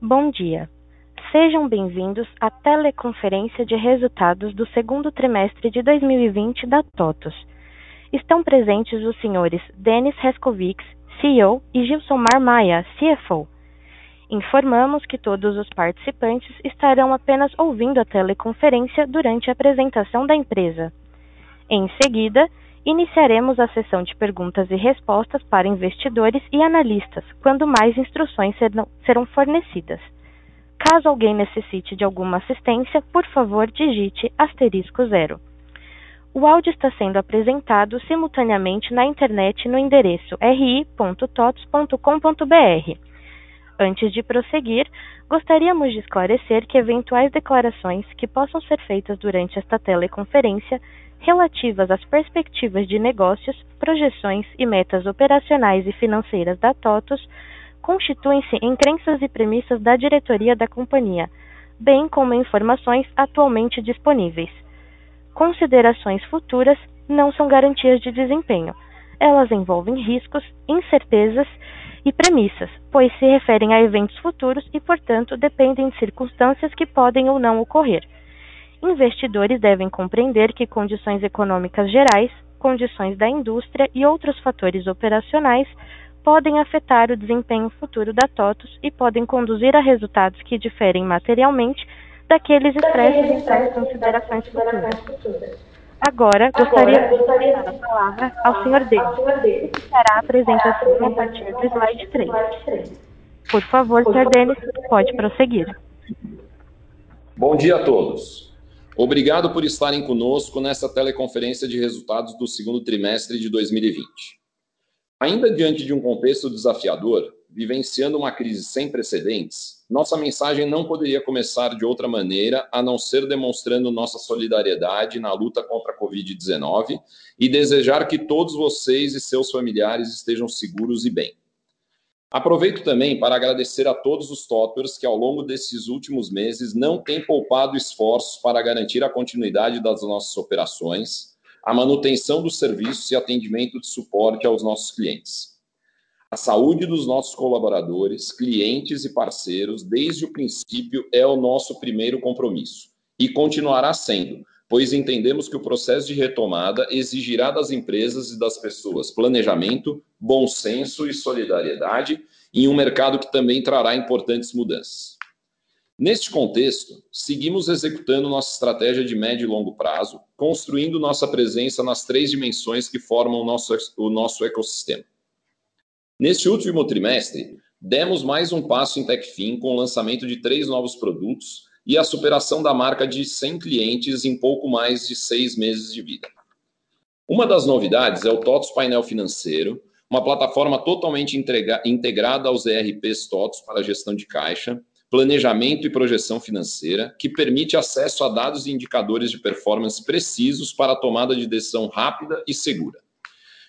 Bom dia. Sejam bem-vindos à teleconferência de resultados do segundo trimestre de 2020 da TOTUS. Estão presentes os senhores Denis Rescovics, CEO, e Gilsomar Maia, CFO. Informamos que todos os participantes estarão apenas ouvindo a teleconferência durante a apresentação da empresa. Em seguida, iniciaremos a sessão de perguntas e respostas para investidores e analistas, quando mais instruções serão fornecidas. Caso alguém necessite de alguma assistência, por favor digite asterisco zero. O áudio está sendo apresentado simultaneamente na internet no endereço ri.tots.com.br. Antes de prosseguir, gostaríamos de esclarecer que eventuais declarações que possam ser feitas durante esta teleconferência relativas às perspectivas de negócios, projeções e metas operacionais e financeiras da TOTUS constituem-se em crenças e premissas da diretoria da companhia, bem como informações atualmente disponíveis. Considerações futuras não são garantias de desempenho. Elas envolvem riscos, incertezas e premissas, pois se referem a eventos futuros e, portanto, dependem de circunstâncias que podem ou não ocorrer. Investidores devem compreender que condições econômicas gerais, condições da indústria e outros fatores operacionais podem afetar o desempenho futuro da TOTUS e podem conduzir a resultados que diferem materialmente daqueles expressos em tais considerações futuras. Agora, gostaria de dar a palavra ao Sr. Denis, que fará a apresentação a partir do slide 3. Por favor, Sr. Denis, pode prosseguir. Bom dia a todos. Obrigado por estarem conosco nesta teleconferência de resultados do segundo trimestre de 2020. Ainda diante de um contexto desafiador, vivenciando uma crise sem precedentes, nossa mensagem não poderia começar de outra maneira a não ser demonstrando nossa solidariedade na luta contra a Covid-19 e desejar que todos vocês e seus familiares estejam seguros e bem. Aproveito também para agradecer a todos os toppers que, ao longo desses últimos meses, não têm poupado esforços para garantir a continuidade das nossas operações a manutenção dos serviços e atendimento de suporte aos nossos clientes. A saúde dos nossos colaboradores, clientes e parceiros, desde o princípio, é o nosso primeiro compromisso e continuará sendo, pois entendemos que o processo de retomada exigirá das empresas e das pessoas planejamento, bom senso e solidariedade em um mercado que também trará importantes mudanças. Neste contexto, seguimos executando nossa estratégia de médio e longo prazo, construindo nossa presença nas três dimensões que formam o nosso, o nosso ecossistema. Neste último trimestre, demos mais um passo em TechFin com o lançamento de três novos produtos e a superação da marca de 100 clientes em pouco mais de seis meses de vida. Uma das novidades é o TOTOS Painel Financeiro, uma plataforma totalmente integrada aos ERPs TOTOS para gestão de caixa, planejamento e projeção financeira, que permite acesso a dados e indicadores de performance precisos para a tomada de decisão rápida e segura.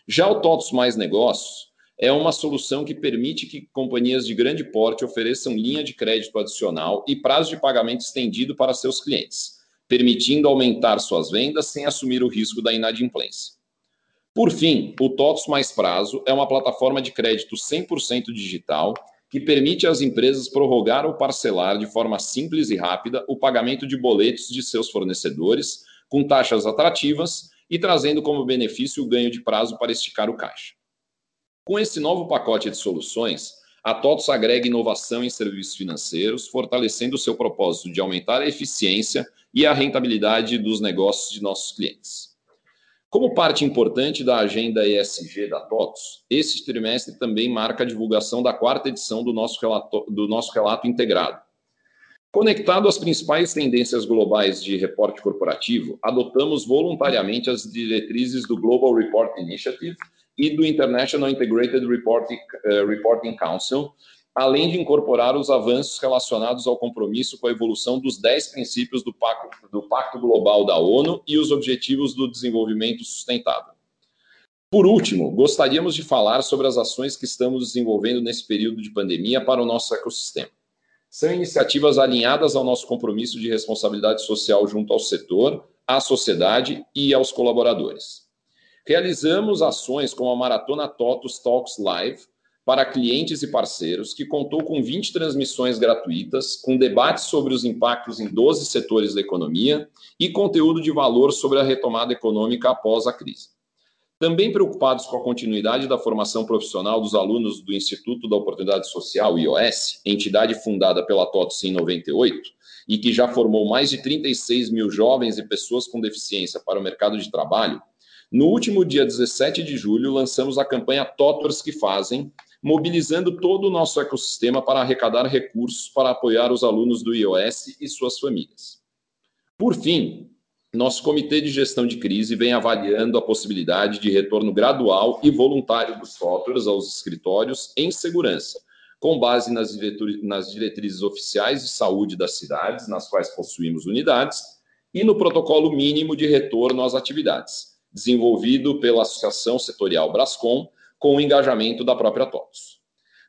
Já o TOTOS Mais Negócios é uma solução que permite que companhias de grande porte ofereçam linha de crédito adicional e prazo de pagamento estendido para seus clientes, permitindo aumentar suas vendas sem assumir o risco da inadimplência. Por fim, o TOTOS Mais Prazo é uma plataforma de crédito 100% digital que permite às empresas prorrogar ou parcelar de forma simples e rápida o pagamento de boletos de seus fornecedores, com taxas atrativas e trazendo como benefício o ganho de prazo para esticar o caixa. Com esse novo pacote de soluções, a TOTOS agrega inovação em serviços financeiros, fortalecendo o seu propósito de aumentar a eficiência e a rentabilidade dos negócios de nossos clientes. Como parte importante da agenda ESG da TOTOS, este trimestre também marca a divulgação da quarta edição do nosso relato, do nosso relato integrado. Conectado às principais tendências globais de reporte corporativo, adotamos voluntariamente as diretrizes do Global Report Initiative e do International Integrated Reporting, uh, Reporting Council, além de incorporar os avanços relacionados ao compromisso com a evolução dos 10 princípios do Pacto, do Pacto Global da ONU e os Objetivos do Desenvolvimento Sustentável. Por último, gostaríamos de falar sobre as ações que estamos desenvolvendo nesse período de pandemia para o nosso ecossistema. São iniciativas alinhadas ao nosso compromisso de responsabilidade social junto ao setor, à sociedade e aos colaboradores. Realizamos ações como a Maratona TOTUS Talks Live, para clientes e parceiros, que contou com 20 transmissões gratuitas, com debates sobre os impactos em 12 setores da economia e conteúdo de valor sobre a retomada econômica após a crise. Também preocupados com a continuidade da formação profissional dos alunos do Instituto da Oportunidade Social, IOS, entidade fundada pela TOTS em 98, e que já formou mais de 36 mil jovens e pessoas com deficiência para o mercado de trabalho, no último dia 17 de julho, lançamos a campanha Totors que Fazem, mobilizando todo o nosso ecossistema para arrecadar recursos para apoiar os alunos do IOS e suas famílias. Por fim, nosso comitê de gestão de crise vem avaliando a possibilidade de retorno gradual e voluntário dos softwares aos escritórios em segurança, com base nas diretrizes oficiais de saúde das cidades, nas quais possuímos unidades, e no protocolo mínimo de retorno às atividades, desenvolvido pela Associação Setorial Brascom, com o engajamento da própria TOTOS.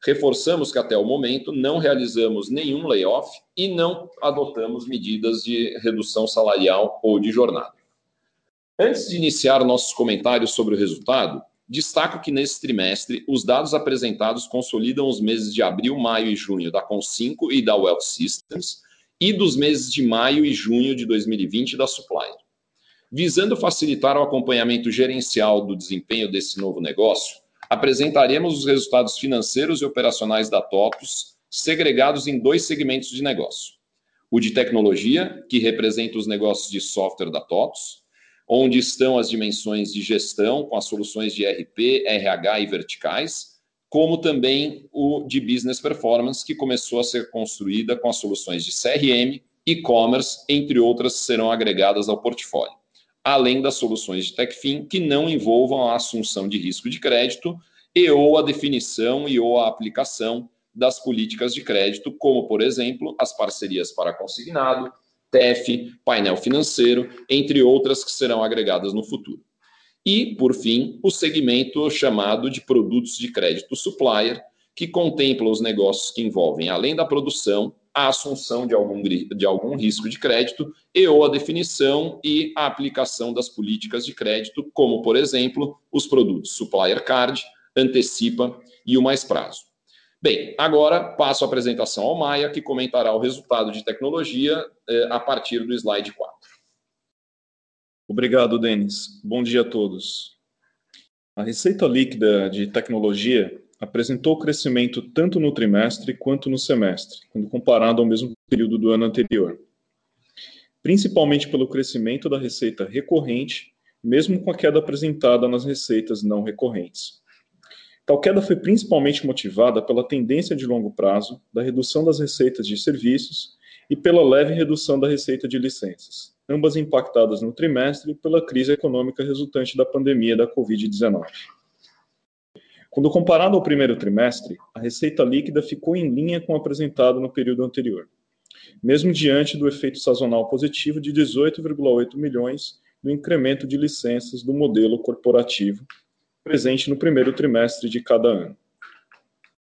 Reforçamos que até o momento não realizamos nenhum layoff e não adotamos medidas de redução salarial ou de jornada. Antes de iniciar nossos comentários sobre o resultado, destaco que nesse trimestre os dados apresentados consolidam os meses de abril, maio e junho da Com5 e da Wealth Systems e dos meses de maio e junho de 2020 da Supplier. Visando facilitar o acompanhamento gerencial do desempenho desse novo negócio, apresentaremos os resultados financeiros e operacionais da TOTUS, segregados em dois segmentos de negócio. O de tecnologia, que representa os negócios de software da TOTUS, onde estão as dimensões de gestão com as soluções de RP, RH e verticais, como também o de business performance, que começou a ser construída com as soluções de CRM, e-commerce, entre outras, serão agregadas ao portfólio além das soluções de TechFin que não envolvam a assunção de risco de crédito e ou a definição e ou a aplicação das políticas de crédito, como, por exemplo, as parcerias para consignado, TEF, painel financeiro, entre outras que serão agregadas no futuro. E, por fim, o segmento chamado de produtos de crédito supplier, que contempla os negócios que envolvem, além da produção, a assunção de algum, de algum risco de crédito e ou a definição e a aplicação das políticas de crédito, como, por exemplo, os produtos Supplier Card, Antecipa e o Mais Prazo. Bem, agora passo a apresentação ao Maia, que comentará o resultado de tecnologia eh, a partir do slide 4. Obrigado, Denis. Bom dia a todos. A receita líquida de tecnologia apresentou crescimento tanto no trimestre quanto no semestre, quando comparado ao mesmo período do ano anterior. Principalmente pelo crescimento da receita recorrente, mesmo com a queda apresentada nas receitas não recorrentes. Tal queda foi principalmente motivada pela tendência de longo prazo da redução das receitas de serviços e pela leve redução da receita de licenças, ambas impactadas no trimestre pela crise econômica resultante da pandemia da Covid-19. Quando comparado ao primeiro trimestre, a receita líquida ficou em linha com o apresentado no período anterior, mesmo diante do efeito sazonal positivo de 18,8 milhões no incremento de licenças do modelo corporativo presente no primeiro trimestre de cada ano.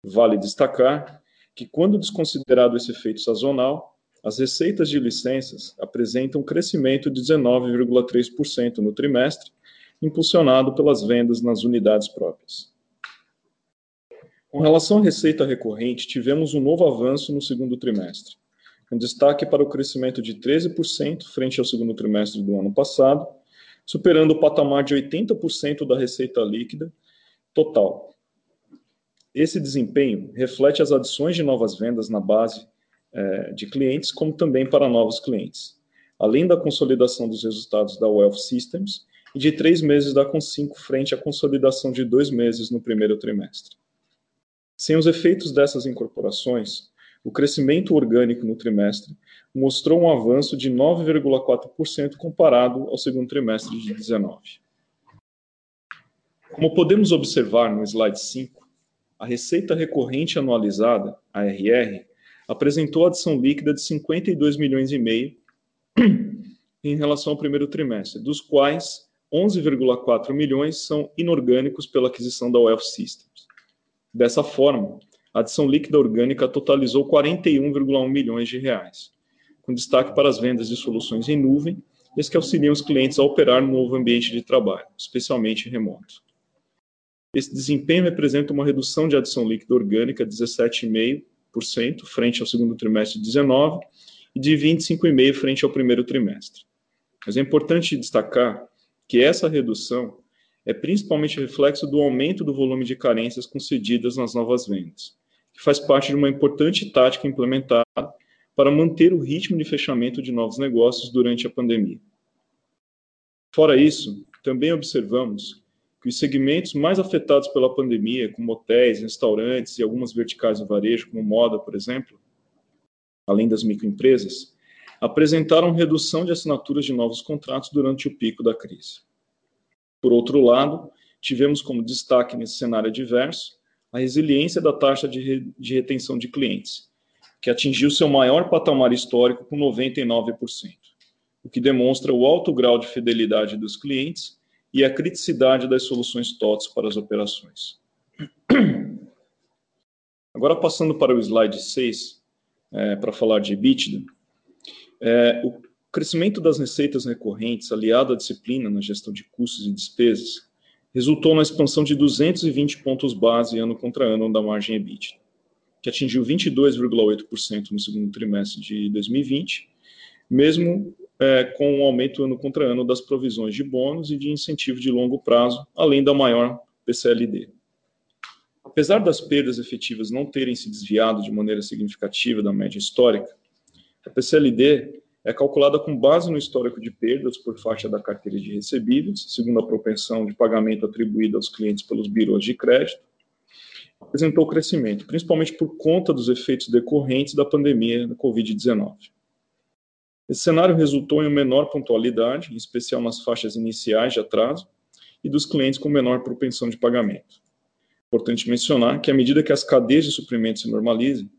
Vale destacar que, quando desconsiderado esse efeito sazonal, as receitas de licenças apresentam um crescimento de 19,3% no trimestre, impulsionado pelas vendas nas unidades próprias. Com relação à receita recorrente, tivemos um novo avanço no segundo trimestre, com destaque para o crescimento de 13% frente ao segundo trimestre do ano passado, superando o patamar de 80% da receita líquida total. Esse desempenho reflete as adições de novas vendas na base eh, de clientes, como também para novos clientes, além da consolidação dos resultados da Wealth Systems e de três meses da Com5 frente à consolidação de dois meses no primeiro trimestre. Sem os efeitos dessas incorporações, o crescimento orgânico no trimestre mostrou um avanço de 9,4% comparado ao segundo trimestre de 19. Como podemos observar no slide 5, a receita recorrente anualizada, ARR, apresentou adição líquida de 52 milhões e meio em relação ao primeiro trimestre, dos quais 11,4 milhões são inorgânicos pela aquisição da Wealth Systems. Dessa forma, a adição líquida orgânica totalizou 41,1 milhões de reais, com destaque para as vendas de soluções em nuvem as que auxiliam os clientes a operar no novo ambiente de trabalho, especialmente remoto. Esse desempenho representa uma redução de adição líquida orgânica de 17,5% frente ao segundo trimestre de 19 e de 25,5% frente ao primeiro trimestre. Mas é importante destacar que essa redução é principalmente reflexo do aumento do volume de carências concedidas nas novas vendas, que faz parte de uma importante tática implementada para manter o ritmo de fechamento de novos negócios durante a pandemia. Fora isso, também observamos que os segmentos mais afetados pela pandemia, como hotéis, restaurantes e algumas verticais do varejo, como moda, por exemplo, além das microempresas, apresentaram redução de assinaturas de novos contratos durante o pico da crise. Por outro lado, tivemos como destaque nesse cenário adverso a resiliência da taxa de, re de retenção de clientes, que atingiu seu maior patamar histórico com 99%, o que demonstra o alto grau de fidelidade dos clientes e a criticidade das soluções TOTS para as operações. Agora, passando para o slide 6, é, para falar de EBITDA, é, o crescimento das receitas recorrentes, aliado à disciplina na gestão de custos e despesas, resultou na expansão de 220 pontos base ano contra ano da margem EBITDA, que atingiu 22,8% no segundo trimestre de 2020, mesmo é, com o um aumento ano contra ano das provisões de bônus e de incentivo de longo prazo, além da maior PCLD. Apesar das perdas efetivas não terem se desviado de maneira significativa da média histórica, a PCLD é calculada com base no histórico de perdas por faixa da carteira de recebíveis, segundo a propensão de pagamento atribuída aos clientes pelos birôs de crédito, apresentou crescimento, principalmente por conta dos efeitos decorrentes da pandemia da Covid-19. Esse cenário resultou em uma menor pontualidade, em especial nas faixas iniciais de atraso, e dos clientes com menor propensão de pagamento. Importante mencionar que, à medida que as cadeias de suprimentos se normalizem,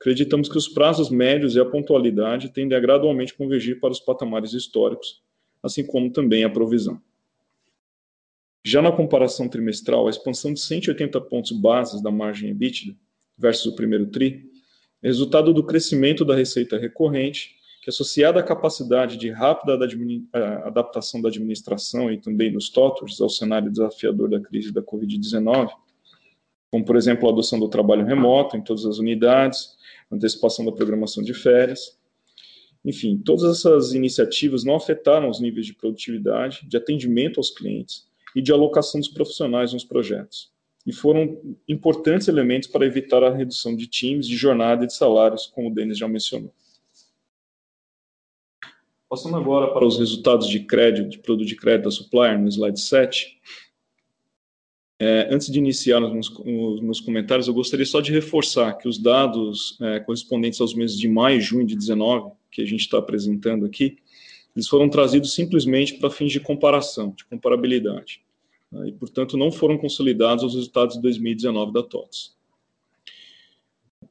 acreditamos que os prazos médios e a pontualidade tendem a gradualmente convergir para os patamares históricos, assim como também a provisão. Já na comparação trimestral, a expansão de 180 pontos bases da margem EBITDA versus o primeiro TRI é resultado do crescimento da receita recorrente, que associada à capacidade de rápida adaptação da administração e também dos TOTORs ao cenário desafiador da crise da Covid-19, como, por exemplo, a adoção do trabalho remoto em todas as unidades, antecipação da programação de férias. Enfim, todas essas iniciativas não afetaram os níveis de produtividade, de atendimento aos clientes e de alocação dos profissionais nos projetos. E foram importantes elementos para evitar a redução de times, de jornada e de salários, como o Denis já mencionou. Passando agora para os resultados de crédito, de produto de crédito da Supplier, no slide 7. É, antes de iniciar nos, meus comentários, eu gostaria só de reforçar que os dados é, correspondentes aos meses de maio e junho de 19, que a gente está apresentando aqui, eles foram trazidos simplesmente para fins de comparação, de comparabilidade. Né, e, portanto, não foram consolidados os resultados de 2019 da TOTS.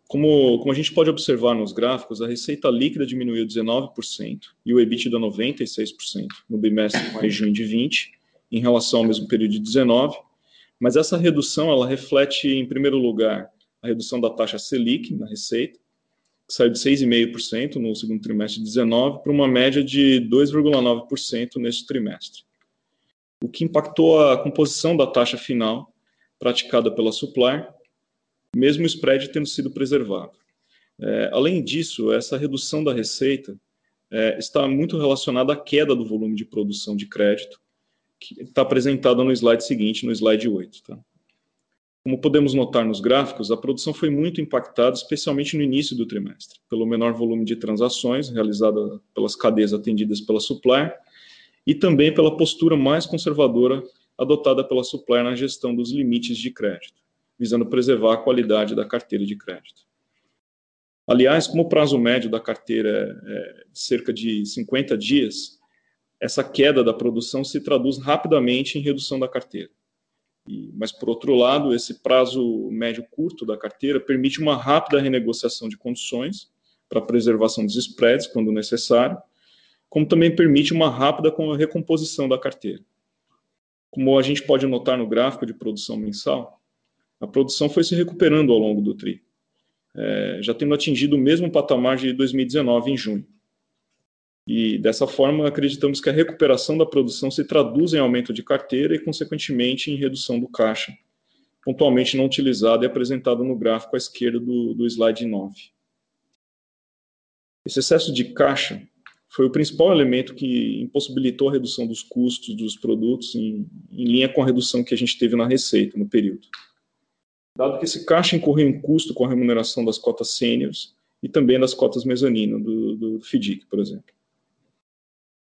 Como, como a gente pode observar nos gráficos, a receita líquida diminuiu 19% e o EBITDA 96% no bimestre de maio e junho de 20, em relação ao mesmo período de 19, mas essa redução, ela reflete, em primeiro lugar, a redução da taxa Selic na receita, que saiu de 6,5% no segundo trimestre de 19 para uma média de 2,9% neste trimestre. O que impactou a composição da taxa final praticada pela Supply, mesmo o spread tendo sido preservado. É, além disso, essa redução da receita é, está muito relacionada à queda do volume de produção de crédito, que está apresentada no slide seguinte, no slide 8. Tá? Como podemos notar nos gráficos, a produção foi muito impactada, especialmente no início do trimestre, pelo menor volume de transações realizada pelas cadeias atendidas pela supplier e também pela postura mais conservadora adotada pela supplier na gestão dos limites de crédito, visando preservar a qualidade da carteira de crédito. Aliás, como o prazo médio da carteira é de cerca de 50 dias, essa queda da produção se traduz rapidamente em redução da carteira. E, mas, por outro lado, esse prazo médio curto da carteira permite uma rápida renegociação de condições para preservação dos spreads, quando necessário, como também permite uma rápida recomposição da carteira. Como a gente pode notar no gráfico de produção mensal, a produção foi se recuperando ao longo do TRI, é, já tendo atingido o mesmo patamar de 2019 em junho. E dessa forma, acreditamos que a recuperação da produção se traduz em aumento de carteira e, consequentemente, em redução do caixa, pontualmente não utilizado e apresentado no gráfico à esquerda do, do slide 9. Esse excesso de caixa foi o principal elemento que impossibilitou a redução dos custos dos produtos em, em linha com a redução que a gente teve na receita no período. Dado que esse caixa incorreu em custo com a remuneração das cotas sêniores e também das cotas mezanino do, do FDIC, por exemplo.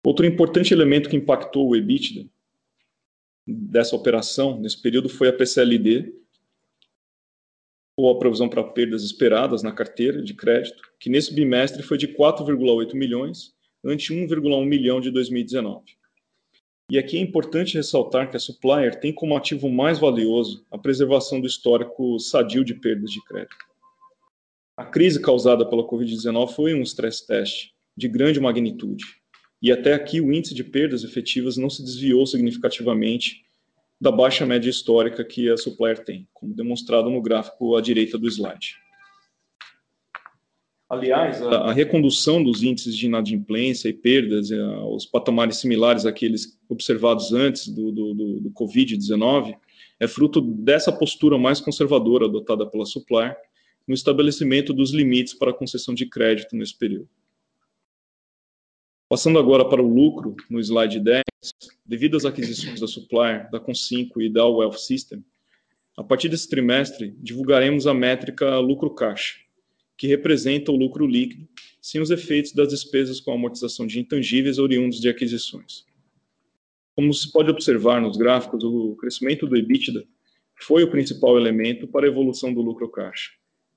Outro importante elemento que impactou o EBITDA dessa operação nesse período foi a PCLD, ou a provisão para perdas esperadas na carteira de crédito, que nesse bimestre foi de 4,8 milhões, ante 1,1 milhão de 2019. E aqui é importante ressaltar que a Supplier tem como ativo mais valioso a preservação do histórico sadio de perdas de crédito. A crise causada pela Covid-19 foi um stress test de grande magnitude, e até aqui o índice de perdas efetivas não se desviou significativamente da baixa média histórica que a Supplier tem, como demonstrado no gráfico à direita do slide. Aliás, a, a recondução dos índices de inadimplência e perdas eh, aos patamares similares àqueles observados antes do, do, do, do Covid-19 é fruto dessa postura mais conservadora adotada pela Supplier no estabelecimento dos limites para a concessão de crédito nesse período. Passando agora para o lucro, no slide 10, devido às aquisições da Supplier, da Concinco e da Wealth System, a partir desse trimestre, divulgaremos a métrica lucro-caixa, que representa o lucro líquido, sem os efeitos das despesas com amortização de intangíveis oriundos de aquisições. Como se pode observar nos gráficos, o crescimento do EBITDA foi o principal elemento para a evolução do lucro-caixa,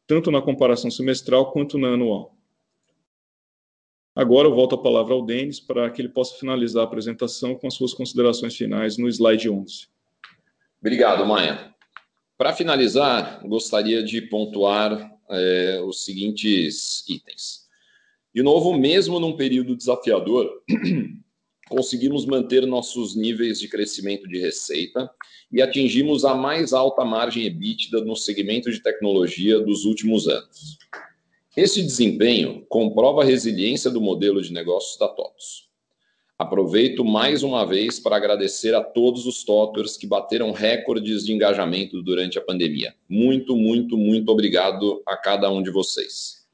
tanto na comparação semestral quanto na anual. Agora eu volto a palavra ao Denis para que ele possa finalizar a apresentação com as suas considerações finais no slide 11. Obrigado, Maia. Para finalizar, gostaria de pontuar é, os seguintes itens. De novo, mesmo num período desafiador, conseguimos manter nossos níveis de crescimento de receita e atingimos a mais alta margem EBITDA no segmento de tecnologia dos últimos anos. Esse desempenho comprova a resiliência do modelo de negócios da TOTOS. Aproveito mais uma vez para agradecer a todos os TOTORs que bateram recordes de engajamento durante a pandemia. Muito, muito, muito obrigado a cada um de vocês.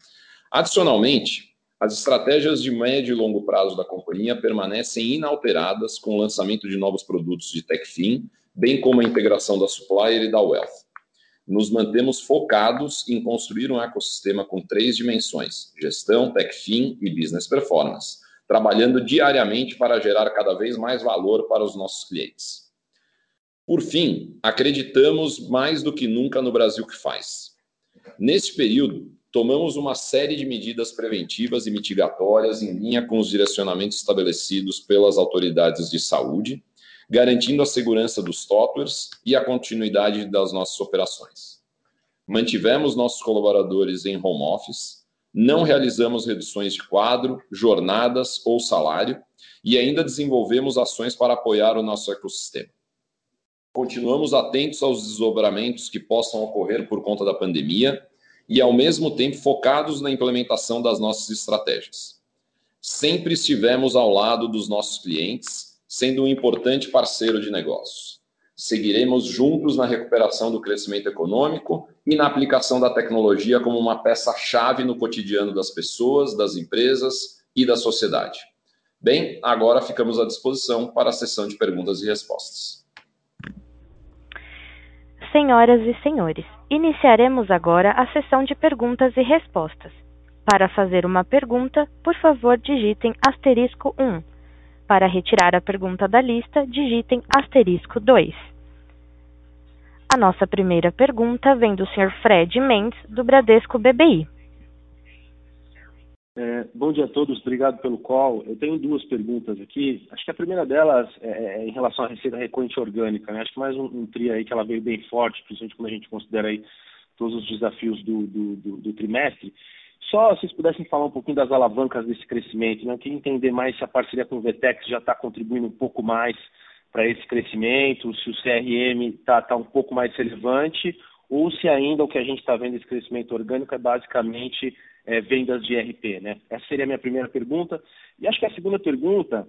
Adicionalmente, as estratégias de médio e longo prazo da companhia permanecem inalteradas com o lançamento de novos produtos de TechFin, bem como a integração da Supplier e da Wealth nos mantemos focados em construir um ecossistema com três dimensões: gestão, TechFin e business performance, trabalhando diariamente para gerar cada vez mais valor para os nossos clientes. Por fim, acreditamos mais do que nunca no Brasil que faz. Neste período, tomamos uma série de medidas preventivas e mitigatórias em linha com os direcionamentos estabelecidos pelas autoridades de saúde garantindo a segurança dos softwares e a continuidade das nossas operações. Mantivemos nossos colaboradores em home office, não realizamos reduções de quadro, jornadas ou salário e ainda desenvolvemos ações para apoiar o nosso ecossistema. Continuamos atentos aos desdobramentos que possam ocorrer por conta da pandemia e, ao mesmo tempo, focados na implementação das nossas estratégias. Sempre estivemos ao lado dos nossos clientes sendo um importante parceiro de negócios. Seguiremos juntos na recuperação do crescimento econômico e na aplicação da tecnologia como uma peça-chave no cotidiano das pessoas, das empresas e da sociedade. Bem, agora ficamos à disposição para a sessão de perguntas e respostas. Senhoras e senhores, iniciaremos agora a sessão de perguntas e respostas. Para fazer uma pergunta, por favor, digitem asterisco 1 para retirar a pergunta da lista, digitem asterisco 2. A nossa primeira pergunta vem do Sr. Fred Mendes, do Bradesco BBI. É, bom dia a todos, obrigado pelo call. Eu tenho duas perguntas aqui. Acho que a primeira delas é, é em relação à receita recorrente orgânica. Né? Acho que mais um, um TRI aí que ela veio bem forte, principalmente quando a gente considera aí todos os desafios do, do, do, do trimestre. Só se vocês pudessem falar um pouquinho das alavancas desse crescimento, né? eu queria entender mais se a parceria com o Vetex já está contribuindo um pouco mais para esse crescimento, se o CRM está tá um pouco mais relevante, ou se ainda o que a gente está vendo esse crescimento orgânico é basicamente é, vendas de RP. Né? Essa seria a minha primeira pergunta. E acho que a segunda pergunta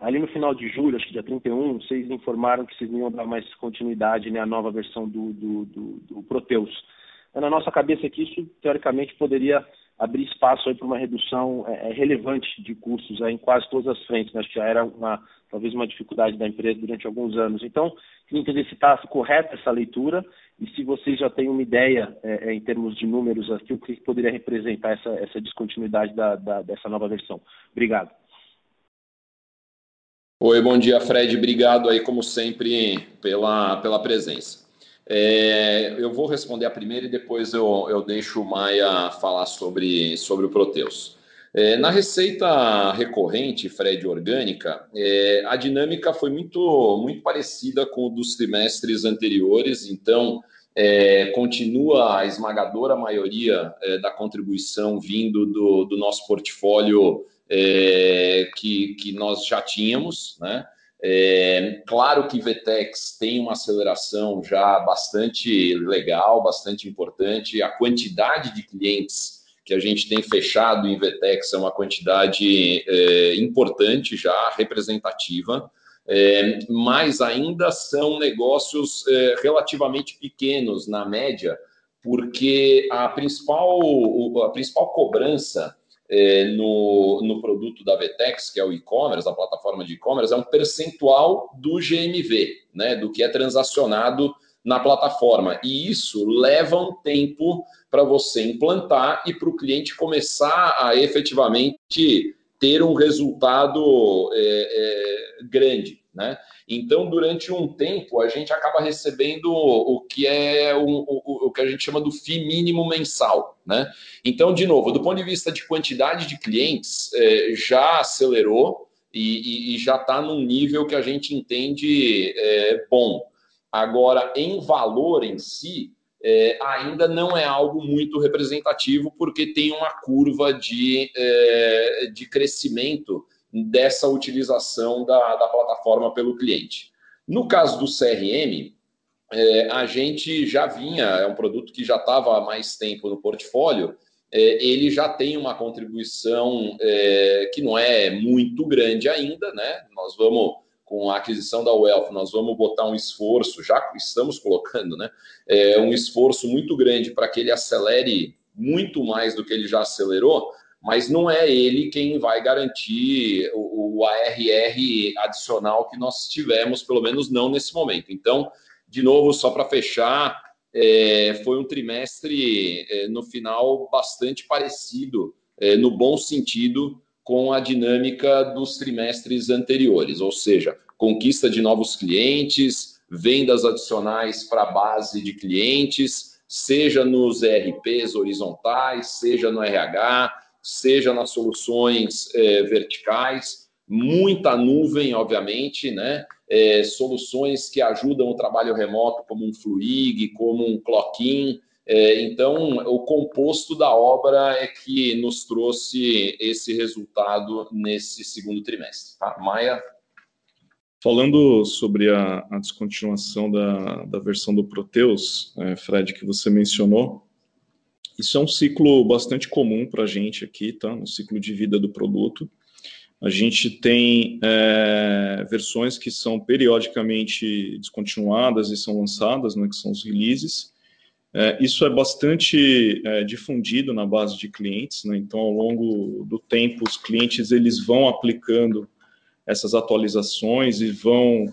Ali no final de julho, acho que dia 31, vocês informaram que vocês não iam dar mais continuidade né, à nova versão do, do, do, do Proteus. Na nossa cabeça aqui, isso teoricamente poderia abrir espaço para uma redução é, é, relevante de custos em quase todas as frentes. Né? Acho que já era uma, talvez uma dificuldade da empresa durante alguns anos. Então, queria entender se está correta essa leitura e se vocês já têm uma ideia, é, é, em termos de números, aqui, o que poderia representar essa, essa descontinuidade da, da, dessa nova versão. Obrigado. Oi, bom dia, Fred. Obrigado aí, como sempre, pela, pela presença. É, eu vou responder a primeira e depois eu, eu deixo o Maia falar sobre, sobre o Proteus. É, na receita recorrente, Fred, orgânica, é, a dinâmica foi muito, muito parecida com o dos trimestres anteriores, então é, continua a esmagadora maioria é, da contribuição vindo do, do nosso portfólio é, que, que nós já tínhamos, né? É, claro que Vetex tem uma aceleração já bastante legal, bastante importante. A quantidade de clientes que a gente tem fechado em Vetex é uma quantidade é, importante já, representativa, é, mas ainda são negócios é, relativamente pequenos na média, porque a principal, a principal cobrança é, no, no produto da Vetex, que é o e-commerce, a plataforma de e-commerce, é um percentual do GMV, né, do que é transacionado na plataforma. E isso leva um tempo para você implantar e para o cliente começar a efetivamente ter um resultado é, é, grande. Né? Então, durante um tempo, a gente acaba recebendo o que é o, o, o que a gente chama do FII mínimo mensal. Né? Então, de novo, do ponto de vista de quantidade de clientes, é, já acelerou e, e, e já está num nível que a gente entende é, bom. Agora, em valor em si, é, ainda não é algo muito representativo, porque tem uma curva de, de crescimento dessa utilização da, da plataforma pelo cliente. No caso do CRM, é, a gente já vinha, é um produto que já estava há mais tempo no portfólio, é, ele já tem uma contribuição é, que não é muito grande ainda, né? Nós vamos, com a aquisição da Wealth, nós vamos botar um esforço, já estamos colocando, né? É, um esforço muito grande para que ele acelere muito mais do que ele já acelerou, mas não é ele quem vai garantir o, o ARR adicional que nós tivemos, pelo menos não nesse momento. Então, de novo, só para fechar, é, foi um trimestre, é, no final, bastante parecido, é, no bom sentido, com a dinâmica dos trimestres anteriores, ou seja, conquista de novos clientes, vendas adicionais para a base de clientes, seja nos ERPs horizontais, seja no RH, seja nas soluções é, verticais, muita nuvem, obviamente, né? É, soluções que ajudam o trabalho remoto, como um Fluig, como um Clockin. É, então, o composto da obra é que nos trouxe esse resultado nesse segundo trimestre. Tá? Maia? Falando sobre a, a descontinuação da, da versão do Proteus, é, Fred, que você mencionou, isso é um ciclo bastante comum para a gente aqui, tá? Ciclo de vida do produto. A gente tem é, versões que são periodicamente descontinuadas e são lançadas, né, que são os releases. É, isso é bastante é, difundido na base de clientes, né? então ao longo do tempo os clientes eles vão aplicando essas atualizações e vão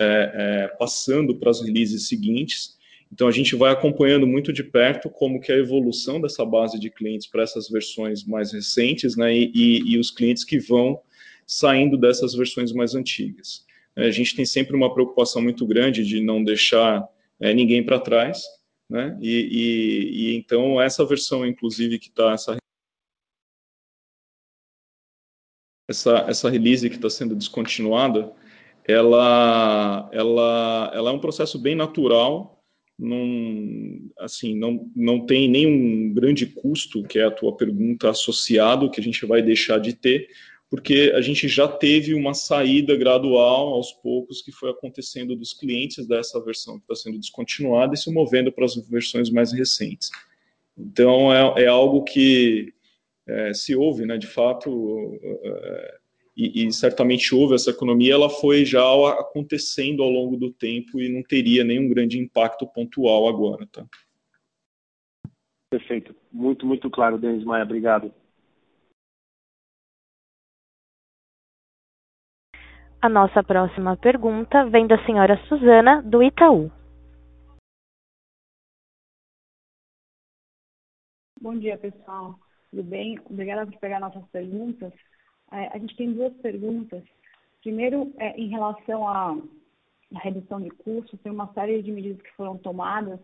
é, é, passando para as releases seguintes. Então a gente vai acompanhando muito de perto como que é a evolução dessa base de clientes para essas versões mais recentes, né, e, e, e, os clientes que vão saindo dessas versões mais antigas. É, a gente tem sempre uma preocupação muito grande de não deixar é, ninguém para trás, né, e, e, então essa versão, inclusive, que está essa essa, essa release que está sendo descontinuada, ela, ela, ela é um processo bem natural não, assim, não, não tem nenhum grande custo, que é a tua pergunta, associado, que a gente vai deixar de ter, porque a gente já teve uma saída gradual, aos poucos, que foi acontecendo dos clientes dessa versão que está sendo descontinuada e se movendo para as versões mais recentes. Então, é, é algo que é, se ouve, né, de fato, é, e, e, certamente houve essa economia, ela foi já acontecendo ao longo do tempo e não teria nenhum grande impacto pontual agora, tá? Perfeito. Muito, muito claro, Denis Maia. Obrigado. A nossa próxima pergunta vem da senhora Suzana, do Itaú. Bom dia, pessoal. Tudo bem? Obrigada por pegar nossas perguntas. É, a gente tem duas perguntas. Primeiro, é, em relação à, à, redução de custos, tem uma série de medidas que foram tomadas,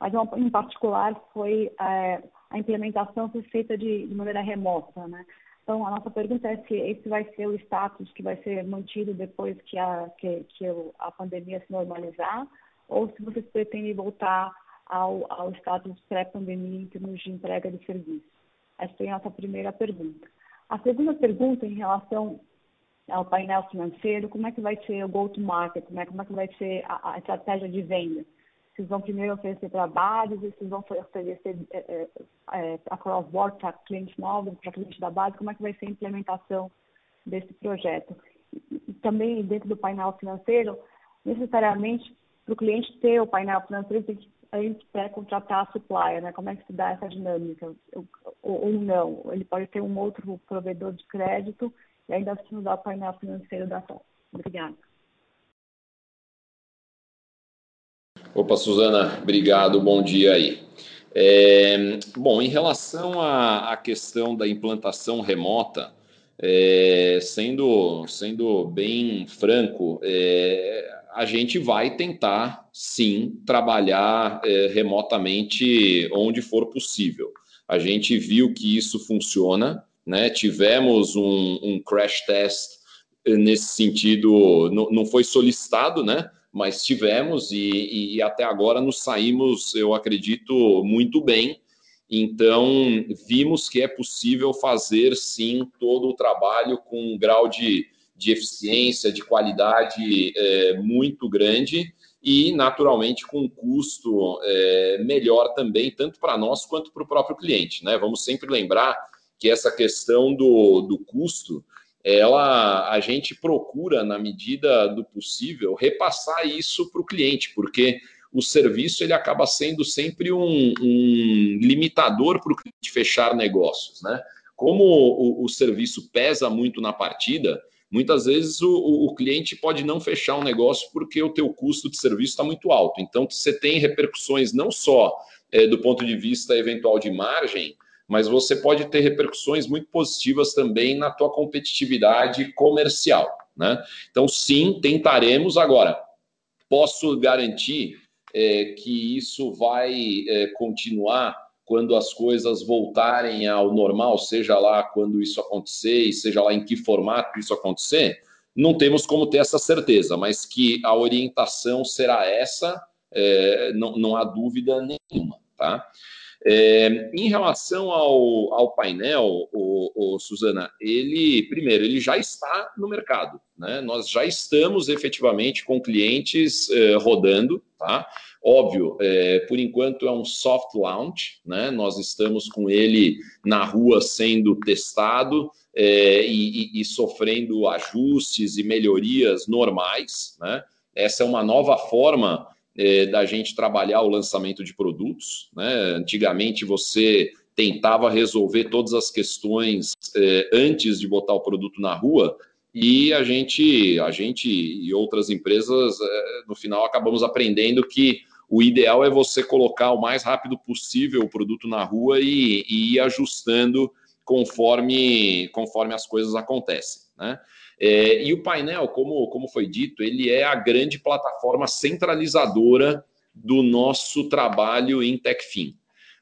mas uma, em particular foi é, a implementação foi feita de, de maneira remota, né? Então, a nossa pergunta é se esse vai ser o status que vai ser mantido depois que a, que, que a pandemia se normalizar, ou se vocês pretendem voltar ao, ao status pré-pandemia em termos de entrega de serviço. Essa é a nossa primeira pergunta. A segunda pergunta, em relação ao painel financeiro, como é que vai ser o go-to-market, como é, como é que vai ser a, a estratégia de venda? Vocês vão primeiro oferecer trabalhos, vocês vão oferecer é, é, é, a cross-board para clientes novos, para clientes da base, como é que vai ser a implementação desse projeto? E, também dentro do painel financeiro, necessariamente, para o cliente ter o painel financeiro, tem que a gente quer contratar a supplier, né? Como é que se dá essa dinâmica? Ou, ou não? Ele pode ter um outro provedor de crédito e ainda assim usar o painel financeiro da TOP. Obrigada. Opa, Suzana, obrigado, bom dia aí. É, bom, em relação à, à, questão da implantação remota, é, sendo, sendo bem franco, é, a gente vai tentar, sim, trabalhar é, remotamente onde for possível. A gente viu que isso funciona, né? tivemos um, um crash test é, nesse sentido, não, não foi solicitado, né? mas tivemos e, e, até agora nos saímos, eu acredito, muito bem. Então, vimos que é possível fazer sim todo o trabalho com um grau de, de eficiência, de qualidade é, muito grande e, naturalmente, com um custo é, melhor também, tanto para nós quanto para o próprio cliente. Né? Vamos sempre lembrar que essa questão do, do custo ela a gente procura, na medida do possível, repassar isso para o cliente, porque o serviço ele acaba sendo sempre um, um limitador para o cliente fechar negócios. Né? Como o, o, serviço pesa muito na partida, muitas vezes o, o, cliente pode não fechar um negócio porque o teu custo de serviço está muito alto. Então, você tem repercussões não só é, do ponto de vista eventual de margem, mas você pode ter repercussões muito positivas também na tua competitividade comercial. Né? Então, sim, tentaremos. Agora, posso garantir é, que isso vai é, continuar quando as coisas voltarem ao normal, seja lá quando isso acontecer e seja lá em que formato isso acontecer, não temos como ter essa certeza, mas que a orientação será essa, é, não, não há dúvida nenhuma. Tá? É, em relação ao, ao painel, o, o, Suzana, ele, primeiro, ele já está no mercado. Né? Nós já estamos efetivamente com clientes é, rodando, tá? Óbvio, é, por enquanto é um soft launch, né? Nós estamos com ele na rua sendo testado é, e, e, e sofrendo ajustes e melhorias normais, né? Essa é uma nova forma é, da gente trabalhar o lançamento de produtos. Né? Antigamente você tentava resolver todas as questões é, antes de botar o produto na rua e a gente, a gente e outras empresas, é, no final, acabamos aprendendo que o ideal é você colocar o mais rápido possível o produto na rua e, e ir ajustando conforme, conforme as coisas acontecem. Né? É, e o painel, como, como foi dito, ele é a grande plataforma centralizadora do nosso trabalho em TechFin,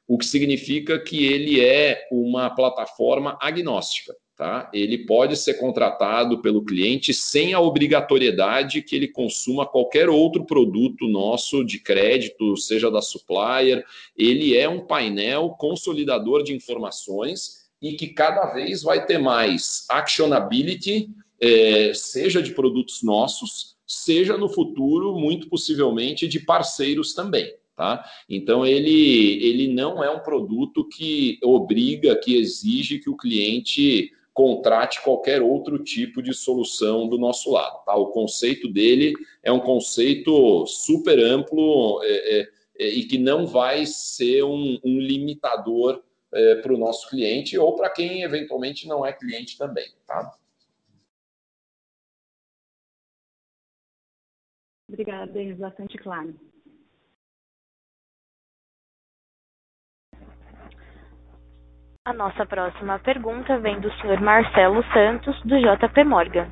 o que significa que ele é uma plataforma agnóstica. Tá? Ele pode ser contratado pelo cliente sem a obrigatoriedade que ele consuma qualquer outro produto nosso de crédito, seja da supplier. Ele é um painel consolidador de informações e que cada vez vai ter mais actionability é, seja de produtos nossos, seja no futuro, muito possivelmente, de parceiros também. Tá? Então, ele, ele não é um produto que obriga, que exige que o cliente contrate qualquer outro tipo de solução do nosso lado. Tá? O conceito dele é um conceito super amplo é, é, é e que não vai ser um, um limitador é, para o nosso cliente ou para quem eventualmente não é cliente também. Tá? Obrigada, Denis, bastante claro. A nossa próxima pergunta vem do Sr. Marcelo Santos, do JP Morgan.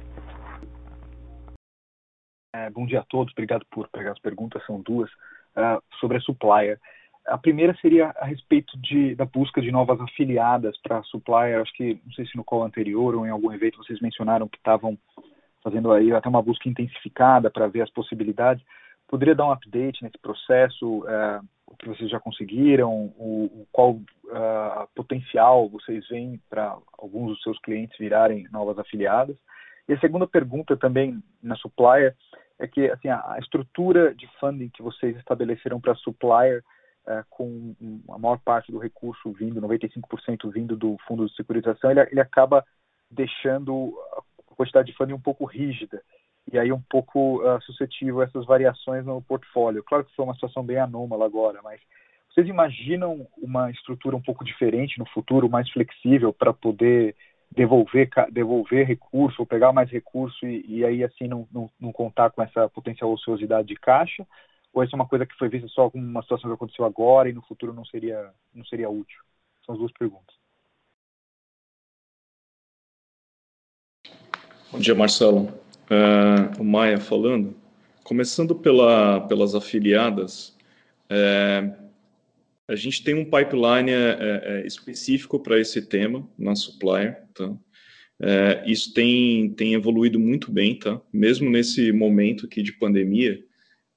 É, bom dia a todos, obrigado por pegar as perguntas, são duas, uh, sobre a Supplier. A primeira seria a respeito de, da busca de novas afiliadas para a Supplier, acho que, não sei se no call anterior ou em algum evento vocês mencionaram que estavam fazendo aí até uma busca intensificada para ver as possibilidades. Poderia dar um update nesse processo? Uh, o que vocês já conseguiram, o, o qual uh, potencial vocês veem para alguns dos seus clientes virarem novas afiliadas. E a segunda pergunta também na Supplier é que assim, a, estrutura de funding que vocês estabeleceram para Supplier, uh, com a maior parte do recurso vindo, 95% vindo do fundo de securitização, ele, ele acaba deixando quantidade de funding um pouco rígida e aí um pouco uh, suscetível a essas variações no portfólio. Claro que foi uma situação bem anômala agora, mas vocês imaginam uma estrutura um pouco diferente no futuro, mais flexível para poder devolver devolver recurso ou pegar mais recurso e, e aí assim não, não, não, contar com essa potencial ociosidade de caixa? Ou isso é uma coisa que foi vista só como uma situação que aconteceu agora e no futuro não seria não seria útil? São as duas perguntas. Bom dia, Marcelo uh, o Maia falando, começando pela, pelas afiliadas, é, a gente tem um pipeline é, é, específico para esse tema na Supplier, tá? É, isso tem, tem evoluído muito bem, tá? Mesmo nesse momento aqui de pandemia,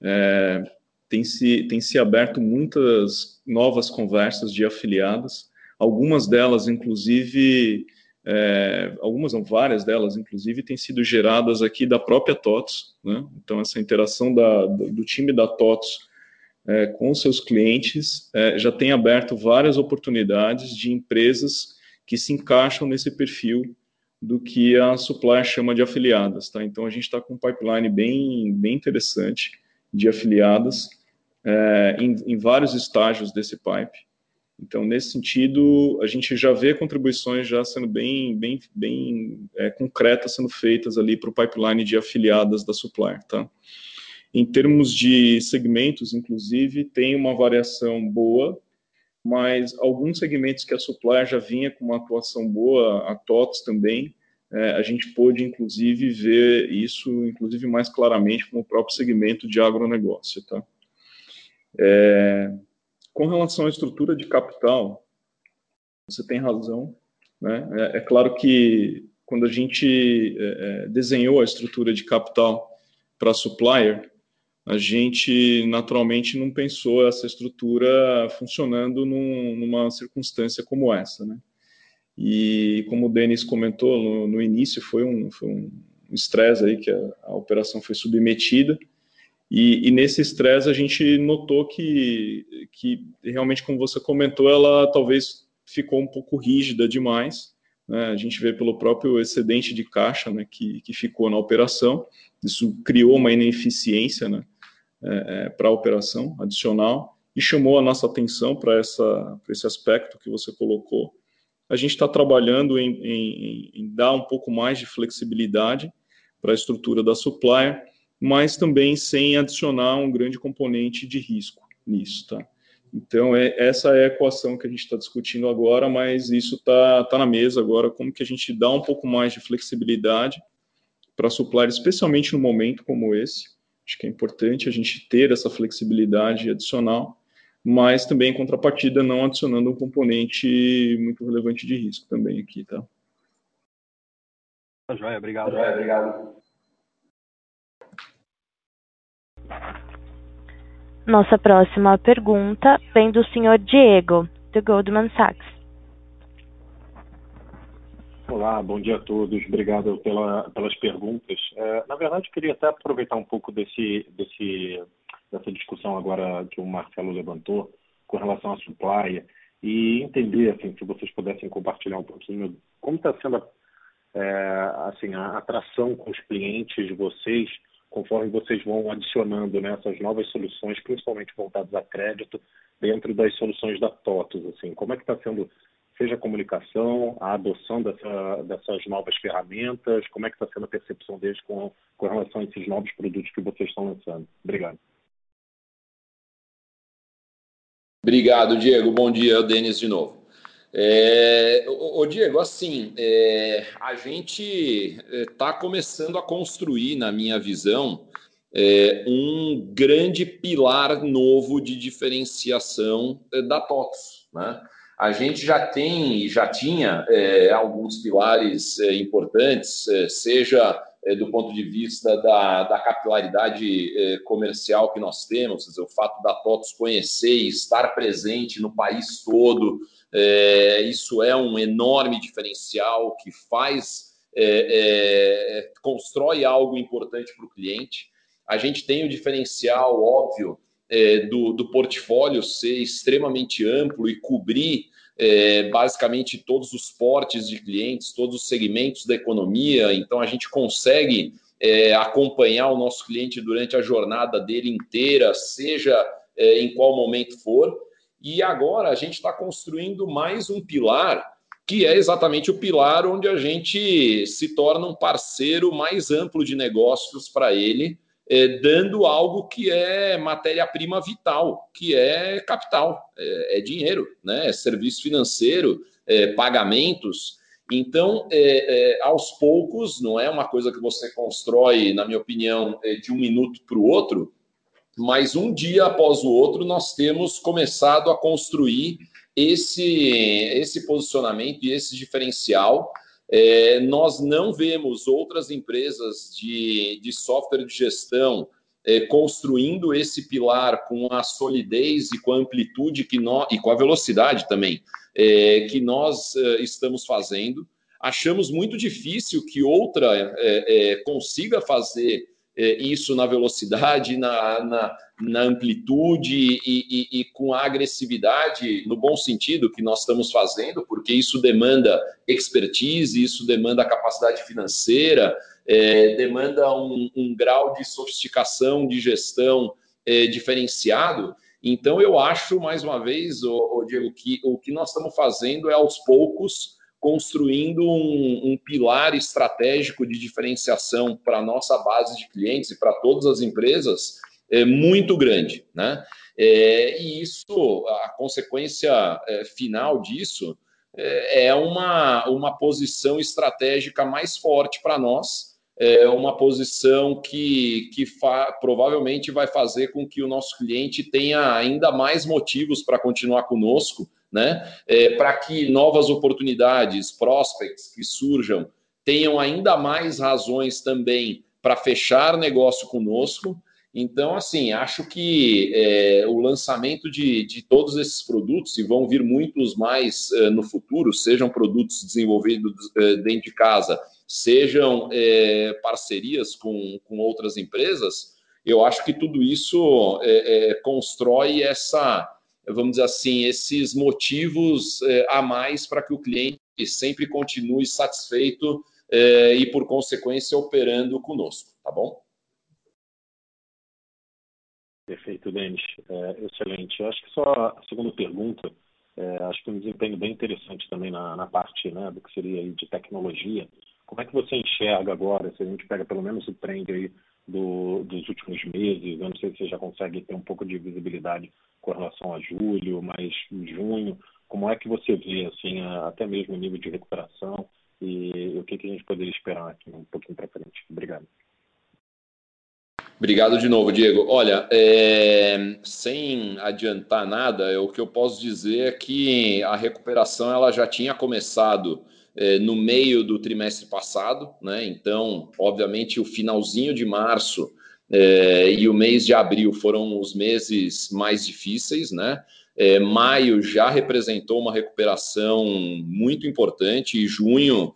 é, tem se, tem se aberto muitas novas conversas de afiliadas, algumas delas, inclusive, é, algumas não, várias delas, inclusive, têm sido geradas aqui da própria TOTS, né? Então, essa interação da, do time da TOTS é, com seus clientes é, já tem aberto várias oportunidades de empresas que se encaixam nesse perfil do que a Supplier chama de afiliadas, tá? Então, a gente está com um pipeline bem, bem interessante de afiliadas é, em, em vários estágios desse pipe. Então, nesse sentido, a gente já vê contribuições já sendo bem, bem, bem é, concretas sendo feitas ali para o pipeline de afiliadas da Supplier, tá? Em termos de segmentos, inclusive, tem uma variação boa, mas alguns segmentos que a Supplier já vinha com uma atuação boa, a TOTS também, é, a gente pôde, inclusive, ver isso, inclusive, mais claramente com o próprio segmento de agronegócio, tá? É, com relação à estrutura de capital, você tem razão. Né? É, é claro que quando a gente é, é desenhou a estrutura de capital para supplier, a gente naturalmente não pensou essa estrutura funcionando num, numa circunstância como essa, né? E como o Denis comentou no, no início, foi um, foi um estresse aí que a, a operação foi submetida e, e nesse estresse a gente notou que, que realmente, como você comentou, ela talvez ficou um pouco rígida demais. Né? A gente vê pelo próprio excedente de caixa né, que, que ficou na operação. Isso criou uma ineficiência né, é, é para a operação adicional e chamou a nossa atenção para esse aspecto que você colocou. A gente está trabalhando em, em, em, dar um pouco mais de flexibilidade para a estrutura da supplier mas também sem adicionar um grande componente de risco nisso, tá? Então, é, essa é a equação que a gente está discutindo agora, mas isso está tá na mesa agora, como que a gente dá um pouco mais de flexibilidade para supplier, especialmente no momento como esse. Acho que é importante a gente ter essa flexibilidade adicional, mas também em contrapartida não adicionando um componente muito relevante de risco também aqui, tá? Tá joia, obrigado. Tá joia, obrigado. Nossa próxima pergunta vem do Sr. Diego, do Goldman Sachs. Olá, bom dia a todos. Obrigado pela, pelas perguntas. É, na verdade, queria até aproveitar um pouco desse, desse, dessa discussão agora que o Marcelo levantou com relação à supply e entender, assim, se vocês pudessem compartilhar um pouquinho como está sendo a, assim, a atração com os clientes de vocês, conforme vocês vão adicionando né, essas novas soluções, principalmente voltadas a crédito, dentro das soluções da TOTUS? Assim, como é que está sendo, seja a comunicação, a adoção dessa, dessas novas ferramentas, como é que está sendo a percepção deles com, com relação a esses novos produtos que vocês estão lançando? Obrigado. Obrigado, Diego. Bom dia, Denis, de novo. É, o, Diego, assim, é, a gente está é, começando a construir, na minha visão, é, um grande pilar novo de diferenciação é, da TOTS. Né? A gente já tem, já tinha é, alguns pilares é, importantes, seja do ponto de vista da, da capilaridade comercial que nós temos, dizer, o fato da TOTS conhecer e estar presente no país todo, é, isso é um enorme diferencial que faz, é, é, constrói algo importante para o cliente. A gente tem o diferencial óbvio é, do, do portfólio ser extremamente amplo e cobrir é, basicamente todos os portes de clientes, todos os segmentos da economia. Então a gente consegue é, acompanhar o nosso cliente durante a jornada dele inteira, seja em qual momento for. E agora a gente está construindo mais um pilar, que é exatamente o pilar onde a gente se torna um parceiro mais amplo de negócios para ele, é, dando algo que é matéria-prima vital, que é capital, é, é dinheiro, né? é serviço financeiro, é, pagamentos. Então, é, é, aos poucos, não é uma coisa que você constrói, na minha opinião, de um minuto para o outro, mas um dia após o outro nós temos começado a construir esse, esse posicionamento e esse diferencial. É, nós não vemos outras empresas de, de software de gestão é, construindo esse pilar com a solidez e com a amplitude que nós, e com a velocidade também é, que nós é, estamos fazendo. Achamos muito difícil que outra é, é, consiga fazer isso na velocidade, na, na, na amplitude e, e, e, com a agressividade, no bom sentido, que nós estamos fazendo, porque isso demanda expertise, isso demanda capacidade financeira, é, demanda um, um, grau de sofisticação de gestão é, diferenciado. Então, eu acho, mais uma vez, ô Diego, que o que nós estamos fazendo é aos poucos construindo um, um pilar estratégico de diferenciação para a nossa base de clientes e para todas as empresas é muito grande, né? É, e isso, a consequência é, final disso é, é uma, uma posição estratégica mais forte para nós, é uma posição que, que provavelmente vai fazer com que o nosso cliente tenha ainda mais motivos para continuar conosco, né? É, para que novas oportunidades, prospects que surjam, tenham ainda mais razões também para fechar negócio conosco. Então, assim, acho que é, o lançamento de, de todos esses produtos, e vão vir muitos mais é, no futuro, sejam produtos desenvolvidos é, dentro de casa, sejam é, parcerias com, com outras empresas, eu acho que tudo isso constrói essa vamos dizer assim, esses motivos é, a mais para que o cliente sempre continue satisfeito é, e, por consequência, operando conosco, tá bom? Perfeito, Denis. É, excelente. Eu acho que só a segunda pergunta, é, acho que um desempenho bem interessante também na, na parte né, do que seria de tecnologia. Como é que você enxerga agora, se a gente pega pelo menos o trend aí do, dos últimos meses, eu não sei se você já consegue ter um pouco de visibilidade com relação a julho, mas junho, como é que você vê assim até mesmo o nível de recuperação e o que, que a gente poderia esperar aqui um pouquinho para frente? Obrigado. Obrigado de novo, Diego. Olha, é, sem adiantar nada, o que eu posso dizer é que a recuperação ela já tinha começado é, no meio do trimestre passado, né? Então, obviamente, o finalzinho de março é, e o mês de abril foram os meses mais difíceis, né? É, maio já representou uma recuperação muito importante e junho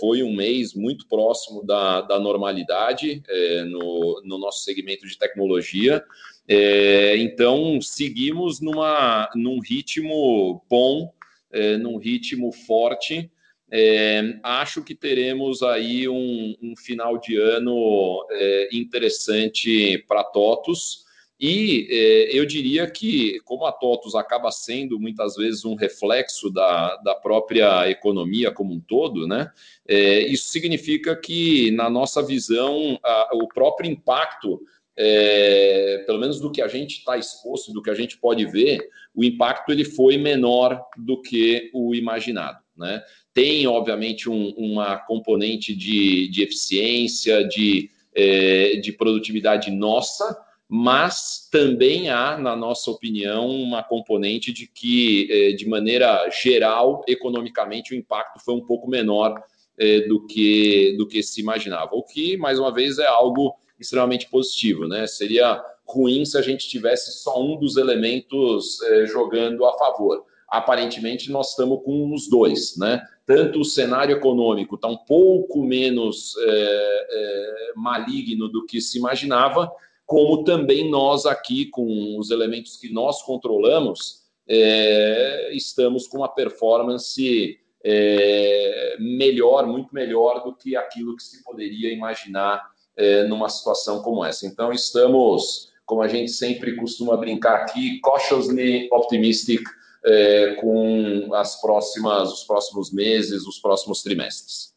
foi um mês muito próximo da, da normalidade no, no, nosso segmento de tecnologia. É, então, seguimos numa, num ritmo bom, é, num ritmo forte é, acho que teremos aí um, um final de ano é, interessante para TOTUS. E é, eu diria que, como a TOTUS acaba sendo muitas vezes um reflexo da, da própria economia como um todo, né, é, isso significa que, na nossa visão, a, o próprio impacto é, pelo menos do que a gente está exposto, do que a gente pode ver, o impacto ele foi menor do que o imaginado. Né? Tem, obviamente, um, uma componente de, de eficiência, de, é, de produtividade nossa, mas também há, na nossa opinião, uma componente de que, é, de maneira geral, economicamente, o impacto foi um pouco menor é, do, que, do que se imaginava. O que, mais uma vez, é algo extremamente positivo. Né? Seria ruim se a gente tivesse só um dos elementos jogando a favor. Aparentemente, nós estamos com os dois. Né? Tanto o cenário econômico está um pouco menos é, é, maligno do que se imaginava, como também nós aqui, com os elementos que nós controlamos, é, estamos com uma performance é, melhor, muito melhor do que aquilo que se poderia imaginar é, numa situação como essa. Então, estamos, como a gente sempre costuma brincar aqui, cautiously optimistic é, com as próximas, os próximos meses, os próximos trimestres.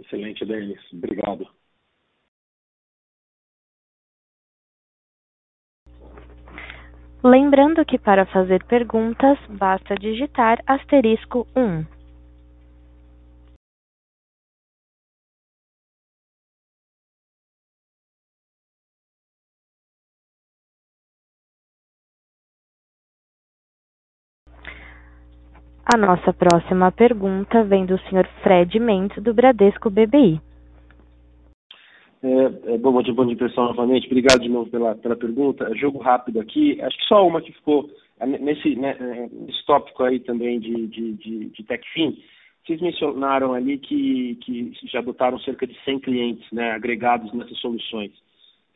Excelente, Denis. Obrigado. Lembrando que para fazer perguntas, basta digitar asterisco 1. A nossa próxima pergunta vem do Sr. Fred Mendes, do Bradesco BBI. É, é, bom dia, bom dia, pessoal, novamente. Obrigado de novo pela, pela pergunta. Jogo rápido aqui. Acho que só uma que ficou é, nesse, né, é, nesse tópico aí também de, de, de, de TechFin. Vocês mencionaram ali que, que já adotaram cerca de 100 clientes né, agregados nessas soluções.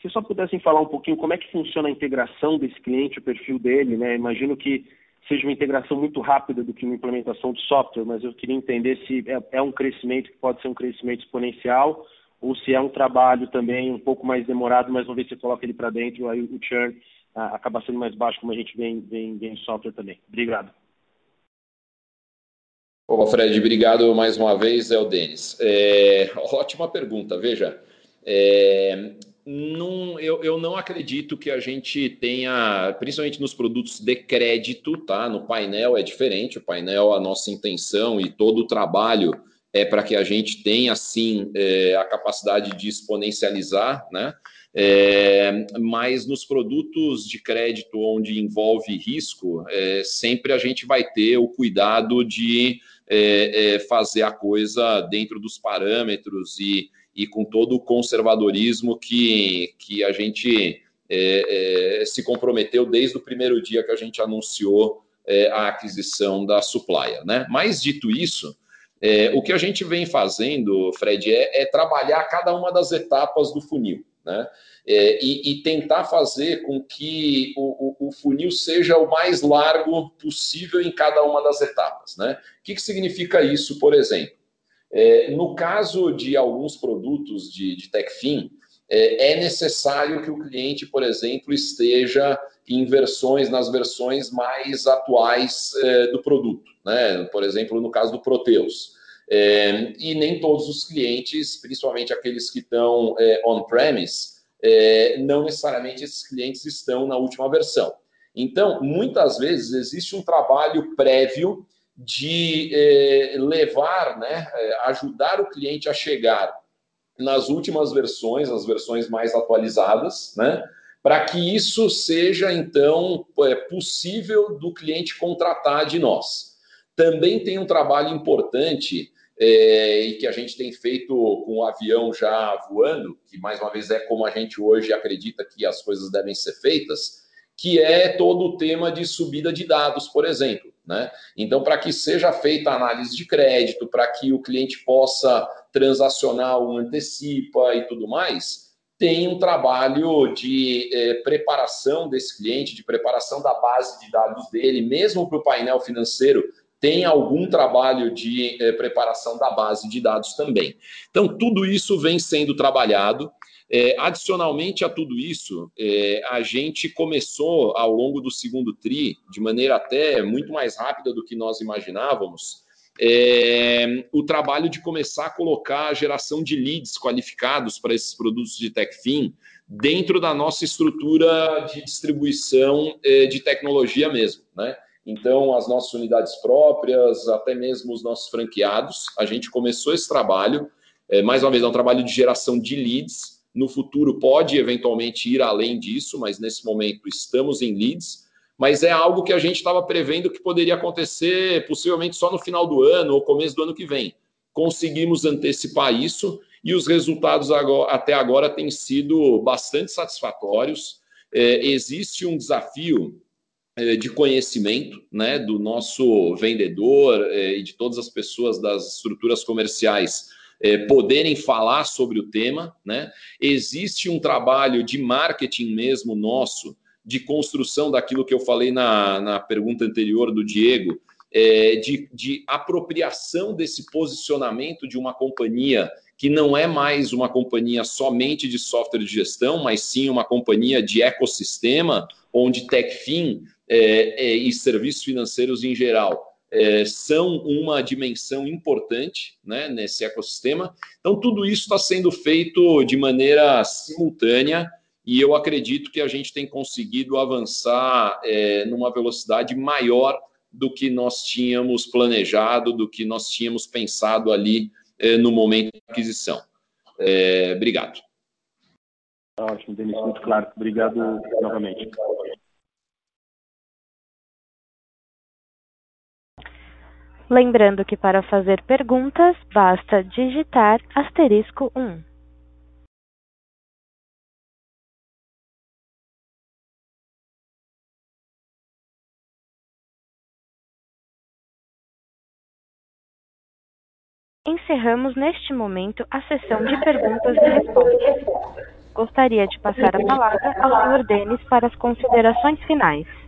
Se só pudessem falar um pouquinho como é que funciona a integração desse cliente, o perfil dele, né? Imagino que seja uma integração muito rápida do que uma implementação de software, mas eu queria entender se é, é um crescimento que pode ser um crescimento exponencial ou se é um trabalho também um pouco mais demorado, mas uma vez que você coloca ele para dentro, aí o churn ah, acaba sendo mais baixo, como a gente vem em software também. Obrigado. Ô, Fred, obrigado mais uma vez, é o Denis. É, ótima pergunta, veja. É, não, eu, eu não acredito que a gente tenha, principalmente nos produtos de crédito, tá? No painel é diferente, o painel, a nossa intenção e todo o trabalho é para que a gente tenha, sim, é, a capacidade de exponencializar, né? É, mas nos produtos de crédito onde envolve risco, é, sempre a gente vai ter o cuidado de é, é fazer a coisa dentro dos parâmetros e e com todo o conservadorismo que, que a gente é, é, se comprometeu desde o primeiro dia que a gente anunciou é, a aquisição da Supplier. Né? Mas, dito isso, é, o que a gente vem fazendo, Fred, é, é, trabalhar cada uma das etapas do funil. Né? É, e, e, tentar fazer com que o, o, o, funil seja o mais largo possível em cada uma das etapas. Né? O que, que significa isso, por exemplo? É, no caso de alguns produtos de, de TechFin, é, é necessário que o cliente, por exemplo, esteja em versões, nas versões mais atuais é, do produto. Né? Por exemplo, no caso do Proteus. É, e nem todos os clientes, principalmente aqueles que estão é, on-premise, não necessariamente esses clientes estão na última versão. Então, muitas vezes existe um trabalho prévio de eh, levar, né, eh, ajudar o cliente a chegar nas últimas versões, as versões mais atualizadas, né, para que isso seja então é, possível do cliente contratar de nós. Também tem um trabalho importante é, e que a gente tem feito com o avião já voando, que mais uma vez é como a gente hoje acredita que as coisas devem ser feitas, que é todo o tema de subida de dados, por exemplo. Né? Então, para que seja feita a análise de crédito, para que o cliente possa transacionar o antecipa e tudo mais, tem um trabalho de eh, preparação desse cliente, de preparação da base de dados dele, mesmo para o painel financeiro tem algum trabalho de eh, preparação da base de dados também. Então, tudo isso vem sendo trabalhado. É, adicionalmente a tudo isso, é, a gente começou ao longo do segundo TRI, de maneira até muito mais rápida do que nós imaginávamos, é, o trabalho de começar a colocar a geração de leads qualificados para esses produtos de TechFin dentro da nossa estrutura de distribuição é, de tecnologia mesmo, né? Então, as nossas unidades próprias, até mesmo os nossos franqueados, a gente começou esse trabalho. É, mais uma vez, é um trabalho de geração de leads. No futuro, pode eventualmente ir além disso, mas nesse momento estamos em leads. Mas é algo que a gente estava prevendo que poderia acontecer possivelmente só no final do ano ou começo do ano que vem. Conseguimos antecipar isso e os resultados agora, até agora têm sido bastante satisfatórios. É, existe um desafio é, de conhecimento né, do nosso vendedor é, e de todas as pessoas das estruturas comerciais é, poderem falar sobre o tema. Né? Existe um trabalho de marketing mesmo nosso, de construção daquilo que eu falei na, na pergunta anterior do Diego, é, de, de apropriação desse posicionamento de uma companhia que não é mais uma companhia somente de software de gestão, mas sim uma companhia de ecossistema, onde TechFin é, é, e serviços financeiros em geral é, são uma dimensão importante né, nesse ecossistema. Então, tudo isso está sendo feito de maneira simultânea e eu acredito que a gente tem conseguido avançar é, numa velocidade maior do que nós tínhamos planejado, do que nós tínhamos pensado ali é, no momento da aquisição. É, obrigado. Ótimo, Denis, muito claro. Obrigado novamente. Lembrando que para fazer perguntas, basta digitar asterisco 1. Encerramos neste momento a sessão de perguntas e respostas. Gostaria de passar a palavra ao Sr. Denis para as considerações finais.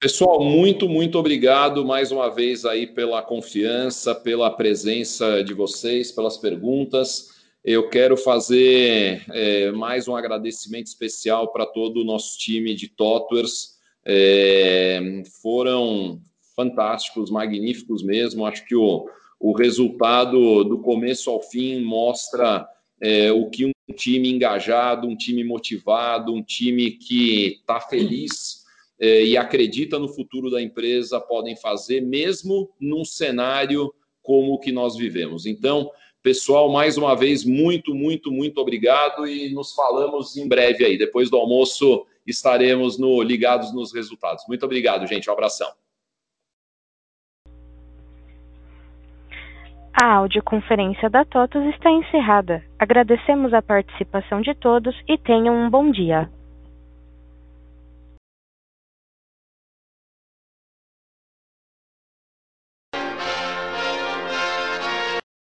Pessoal, muito, muito obrigado mais uma vez aí pela confiança, pela presença de vocês, pelas perguntas. Eu quero fazer é, mais um agradecimento especial para todo o nosso time de Totwers. É, foram fantásticos, magníficos mesmo. Acho que o, o resultado do começo ao fim mostra é, o que um time engajado, um time motivado, um time que está feliz e acredita no futuro da empresa podem fazer, mesmo num cenário como o que nós vivemos. Então, pessoal, mais uma vez, muito, muito, muito obrigado e nos falamos em breve aí. Depois do almoço estaremos no, ligados nos resultados. Muito obrigado, gente. Um abração. A audioconferência da TOTUS está encerrada. Agradecemos a participação de todos e tenham um bom dia.